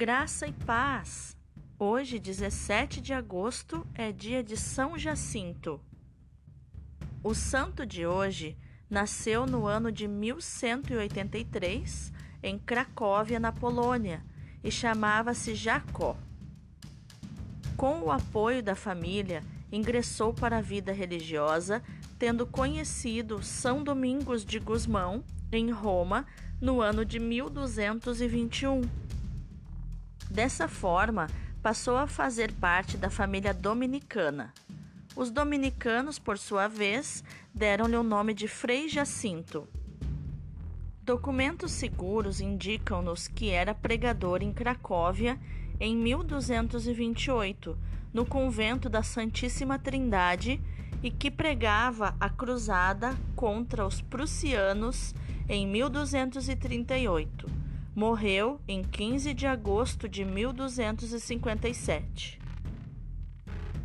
Graça e paz! Hoje, 17 de agosto, é dia de São Jacinto. O santo de hoje nasceu no ano de 1183 em Cracóvia, na Polônia, e chamava-se Jacó. Com o apoio da família, ingressou para a vida religiosa, tendo conhecido São Domingos de Gusmão em Roma no ano de 1221. Dessa forma, passou a fazer parte da família dominicana. Os dominicanos, por sua vez, deram-lhe o nome de Frei Jacinto. Documentos seguros indicam-nos que era pregador em Cracóvia em 1228, no convento da Santíssima Trindade, e que pregava a cruzada contra os prussianos em 1238. Morreu em 15 de agosto de 1257.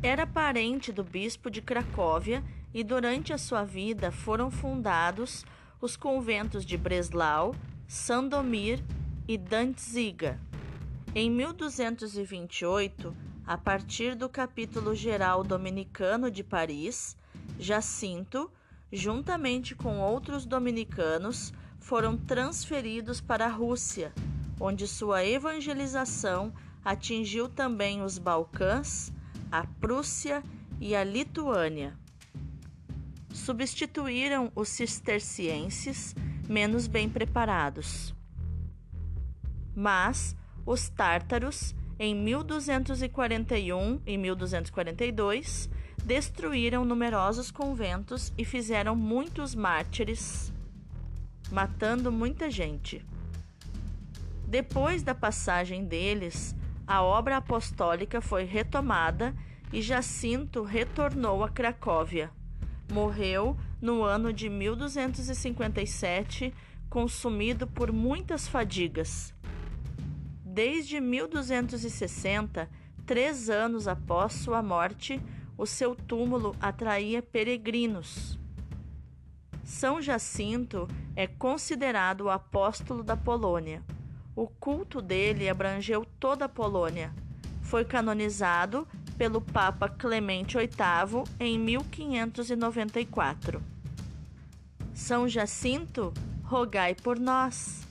Era parente do bispo de Cracóvia e durante a sua vida foram fundados os conventos de Breslau, Sandomir e Danziga. Em 1228, a partir do capítulo geral dominicano de Paris, Jacinto, juntamente com outros dominicanos, foram transferidos para a Rússia, onde sua evangelização atingiu também os Balcãs, a Prússia e a Lituânia. Substituíram os cistercienses menos bem preparados. Mas os tártaros, em 1241 e 1242, destruíram numerosos conventos e fizeram muitos mártires matando muita gente. Depois da passagem deles, a obra apostólica foi retomada e Jacinto retornou a Cracóvia. Morreu no ano de 1257, consumido por muitas fadigas. Desde 1260, três anos após sua morte, o seu túmulo atraía peregrinos. São Jacinto é considerado o apóstolo da Polônia. O culto dele abrangeu toda a Polônia. Foi canonizado pelo Papa Clemente VIII em 1594. São Jacinto, rogai por nós.